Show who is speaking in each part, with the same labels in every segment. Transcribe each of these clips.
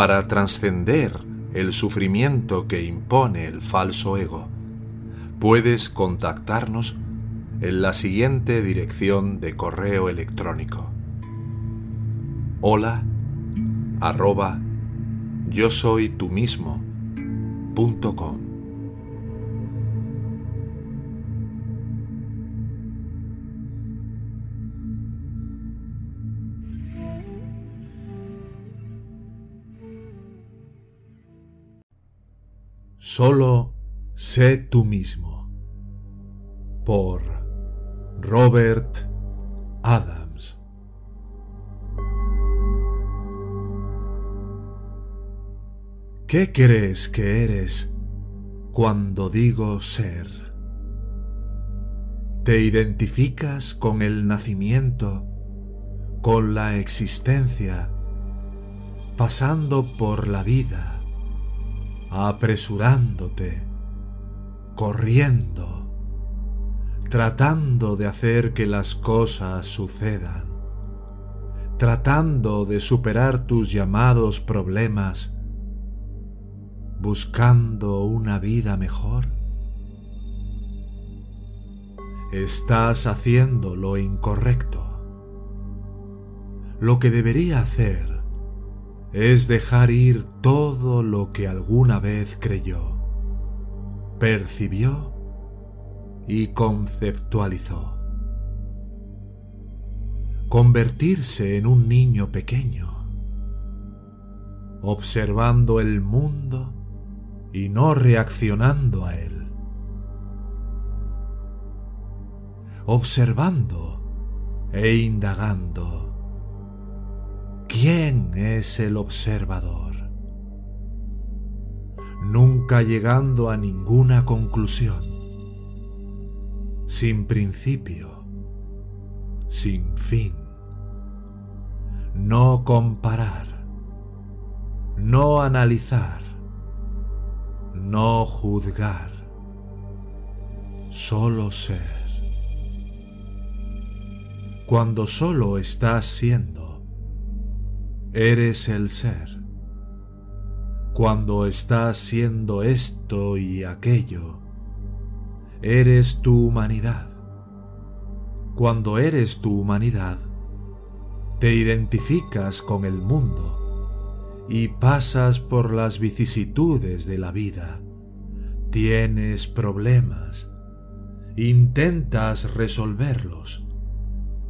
Speaker 1: para trascender el sufrimiento que impone el falso ego, puedes contactarnos en la siguiente dirección de correo electrónico. Hola arroba yo soy tú mismo. Solo sé tú mismo. Por Robert Adams. ¿Qué crees que eres cuando digo ser? ¿Te identificas con el nacimiento, con la existencia, pasando por la vida? Apresurándote, corriendo, tratando de hacer que las cosas sucedan, tratando de superar tus llamados problemas, buscando una vida mejor. Estás haciendo lo incorrecto. Lo que debería hacer es dejar ir todo lo que alguna vez creyó, percibió y conceptualizó. Convertirse en un niño pequeño, observando el mundo y no reaccionando a él. Observando e indagando ¿Quién es el observador? Nunca llegando a ninguna conclusión, sin principio, sin fin. No comparar, no analizar, no juzgar, solo ser. Cuando solo estás siendo, Eres el ser. Cuando estás siendo esto y aquello, eres tu humanidad. Cuando eres tu humanidad, te identificas con el mundo y pasas por las vicisitudes de la vida. Tienes problemas, intentas resolverlos,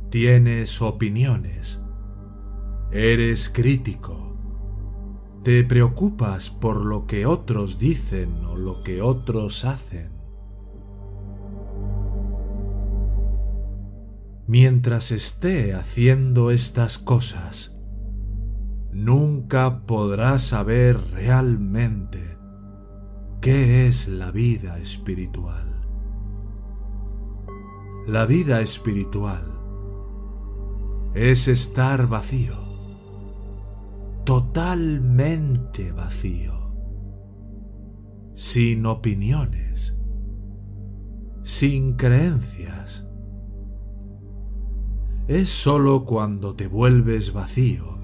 Speaker 1: tienes opiniones, Eres crítico. Te preocupas por lo que otros dicen o lo que otros hacen. Mientras esté haciendo estas cosas, nunca podrás saber realmente qué es la vida espiritual. La vida espiritual es estar vacío totalmente vacío, sin opiniones, sin creencias. Es sólo cuando te vuelves vacío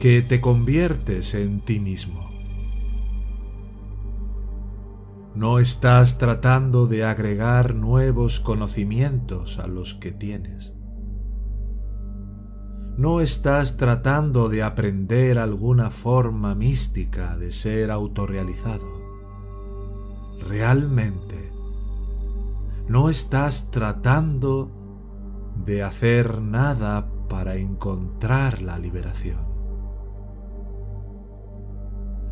Speaker 1: que te conviertes en ti mismo. No estás tratando de agregar nuevos conocimientos a los que tienes no estás tratando de aprender alguna forma mística de ser autorrealizado. Realmente, no estás tratando de hacer nada para encontrar la liberación.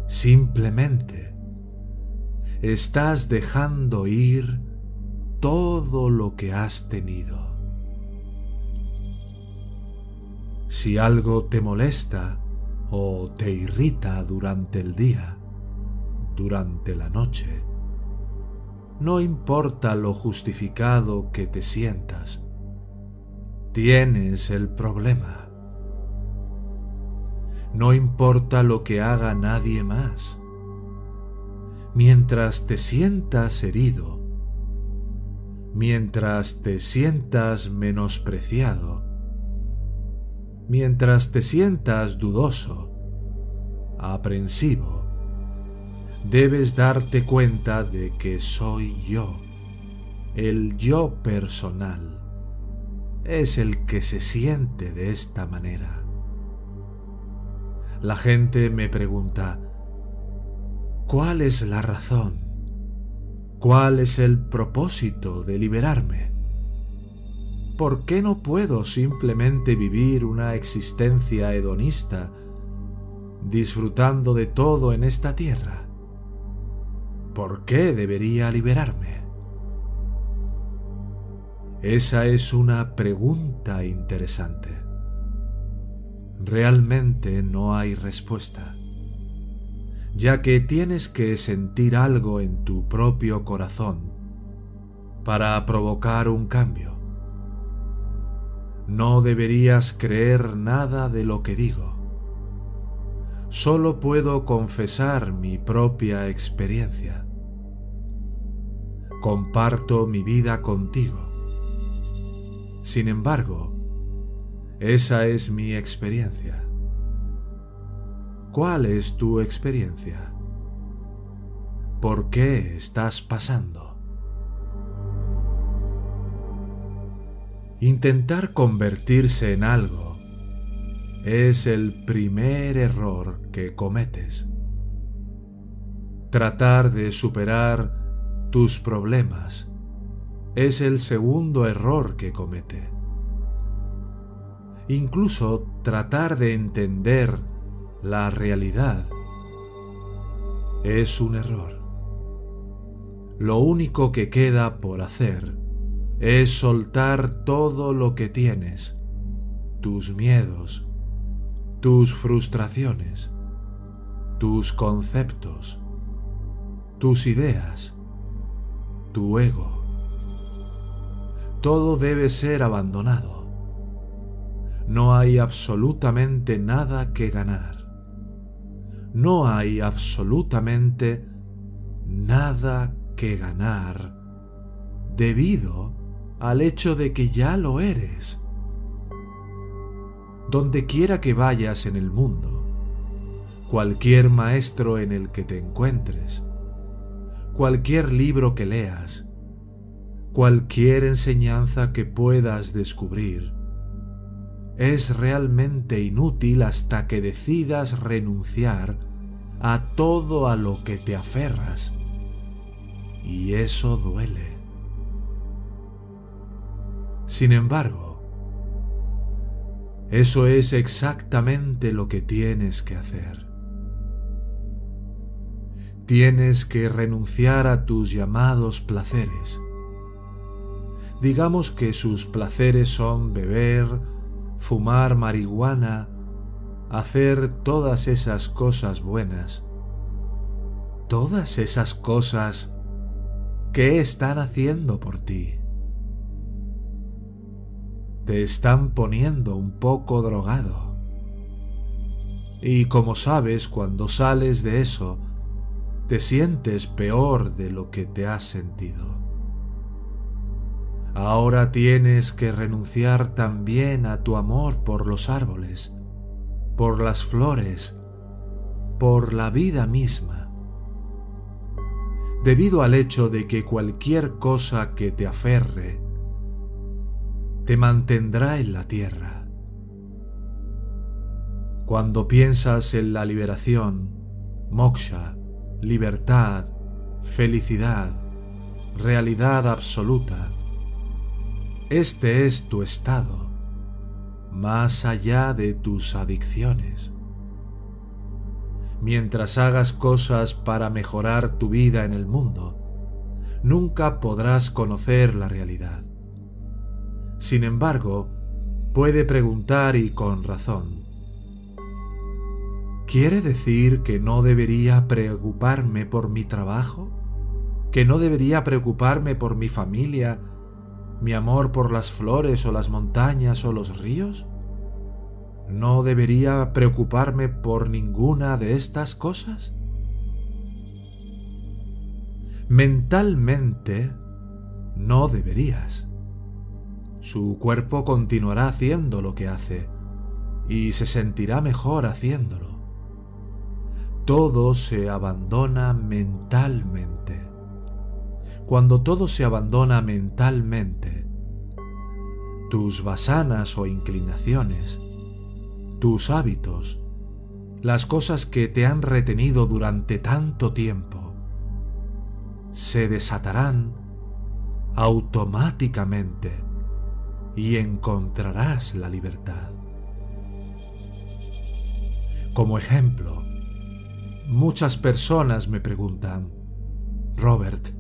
Speaker 1: Simplemente estás dejando ir todo lo que has tenido Si algo te molesta o te irrita durante el día, durante la noche. No importa lo justificado que te sientas, tienes el problema. No importa lo que haga nadie más. Mientras te sientas herido, mientras te sientas menospreciado, mientras te sientas dudoso, aprensivo, debes darte cuenta de que soy yo, el yo personal, es el que se siente de esta manera. La gente me pregunta, ¿cuál es la razón? ¿Cuál es el propósito de liberarme? ¿Por qué no puedo simplemente vivir una existencia hedonista, disfrutando de todo en esta tierra? ¿Por qué debería liberarme? Esa es una pregunta interesante. Realmente no hay respuesta, ya que tienes que sentir algo en tu propio corazón para provocar un cambio. No deberías creer nada de lo que digo. Solo puedo confesar mi propia experiencia. Comparto mi vida contigo. Sin embargo, esa es mi experiencia. ¿Cuál es tu experiencia? ¿Por qué estás pasando? Intentar convertirse en algo es el primer error que cometes. Tratar de superar tus problemas es el segundo error que comete. Incluso tratar de entender la realidad es un error. Lo único que queda por hacer es soltar todo lo que tienes, tus miedos, tus frustraciones, tus conceptos, tus ideas, tu ego. Todo debe ser abandonado. No hay absolutamente nada que ganar. No hay absolutamente nada que ganar debido al hecho de que ya lo eres. Donde quiera que vayas en el mundo, cualquier maestro en el que te encuentres, cualquier libro que leas, cualquier enseñanza que puedas descubrir, es realmente inútil hasta que decidas renunciar a todo a lo que te aferras. Y eso duele. Sin embargo, eso es exactamente lo que tienes que hacer. Tienes que renunciar a tus llamados placeres. Digamos que sus placeres son beber, fumar marihuana, hacer todas esas cosas buenas. Todas esas cosas que están haciendo por ti te están poniendo un poco drogado. Y como sabes, cuando sales de eso, te sientes peor de lo que te has sentido. Ahora tienes que renunciar también a tu amor por los árboles, por las flores, por la vida misma. Debido al hecho de que cualquier cosa que te aferre te mantendrá en la tierra. Cuando piensas en la liberación, moksha, libertad, felicidad, realidad absoluta, este es tu estado, más allá de tus adicciones. Mientras hagas cosas para mejorar tu vida en el mundo, nunca podrás conocer la realidad. Sin embargo, puede preguntar y con razón, ¿Quiere decir que no debería preocuparme por mi trabajo? ¿Que no debería preocuparme por mi familia, mi amor por las flores o las montañas o los ríos? ¿No debería preocuparme por ninguna de estas cosas? Mentalmente, no deberías. Su cuerpo continuará haciendo lo que hace y se sentirá mejor haciéndolo todo se abandona mentalmente. Cuando todo se abandona mentalmente, tus basanas o inclinaciones, tus hábitos, las cosas que te han retenido durante tanto tiempo, se desatarán automáticamente y encontrarás la libertad. Como ejemplo, Muchas personas me preguntan, Robert,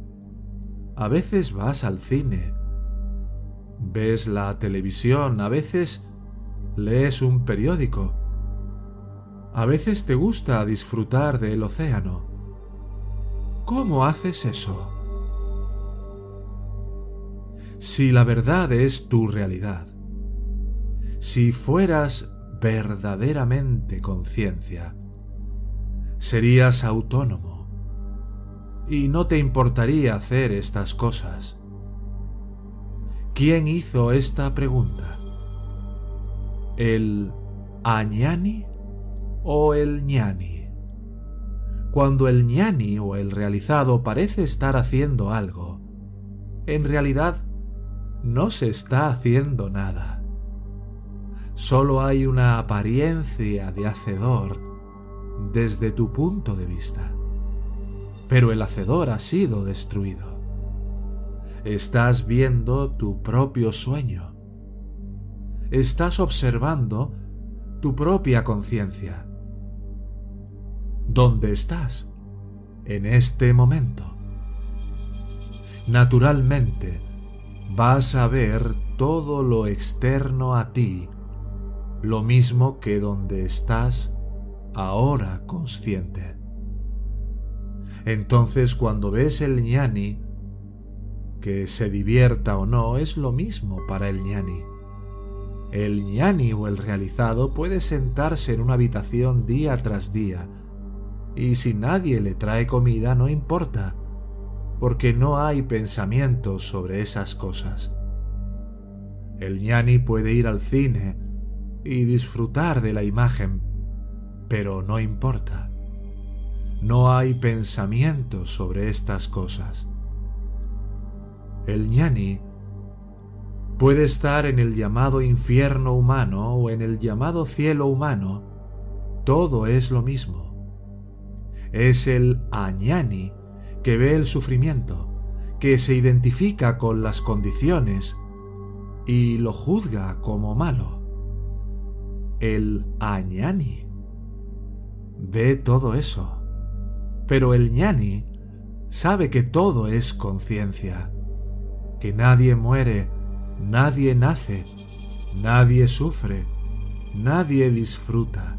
Speaker 1: a veces vas al cine, ves la televisión, a veces lees un periódico, a veces te gusta disfrutar del océano. ¿Cómo haces eso? Si la verdad es tu realidad, si fueras verdaderamente conciencia, serías autónomo y no te importaría hacer estas cosas. ¿Quién hizo esta pregunta? ¿El añani o el ñani? Cuando el ñani o el realizado parece estar haciendo algo, en realidad no se está haciendo nada. Solo hay una apariencia de hacedor desde tu punto de vista. Pero el hacedor ha sido destruido. Estás viendo tu propio sueño. Estás observando tu propia conciencia. ¿Dónde estás? En este momento. Naturalmente, vas a ver todo lo externo a ti, lo mismo que donde estás ahora consciente. Entonces cuando ves el ñani, que se divierta o no es lo mismo para el ñani. El ñani o el realizado puede sentarse en una habitación día tras día y si nadie le trae comida no importa, porque no hay pensamientos sobre esas cosas. El ñani puede ir al cine y disfrutar de la imagen, pero no importa. No hay pensamiento sobre estas cosas. El ñani puede estar en el llamado infierno humano o en el llamado cielo humano. Todo es lo mismo. Es el añani que ve el sufrimiento, que se identifica con las condiciones y lo juzga como malo. El añani ve todo eso. Pero el ñani sabe que todo es conciencia, que nadie muere, nadie nace, nadie sufre, nadie disfruta,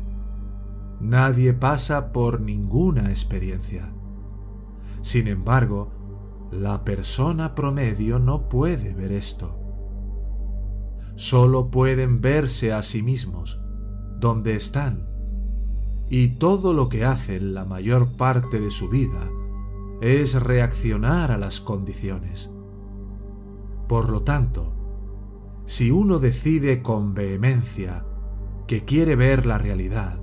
Speaker 1: nadie pasa por ninguna experiencia. Sin embargo, la persona promedio no puede ver esto. Solo pueden verse a sí mismos, donde están, y todo lo que hacen la mayor parte de su vida es reaccionar a las condiciones. Por lo tanto, si uno decide con vehemencia que quiere ver la realidad,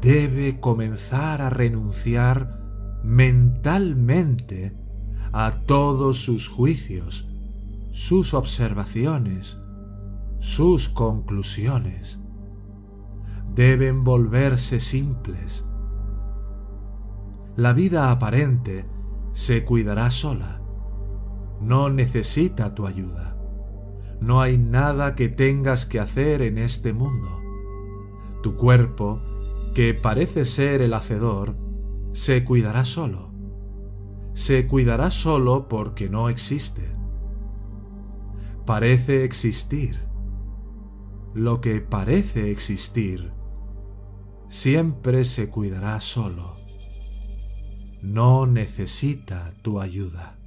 Speaker 1: debe comenzar a renunciar mentalmente a todos sus juicios, sus observaciones, sus conclusiones deben volverse simples. La vida aparente se cuidará sola. No necesita tu ayuda. No hay nada que tengas que hacer en este mundo. Tu cuerpo, que parece ser el hacedor, se cuidará solo. Se cuidará solo porque no existe. Parece existir. Lo que parece existir siempre se cuidará solo. No necesita tu ayuda.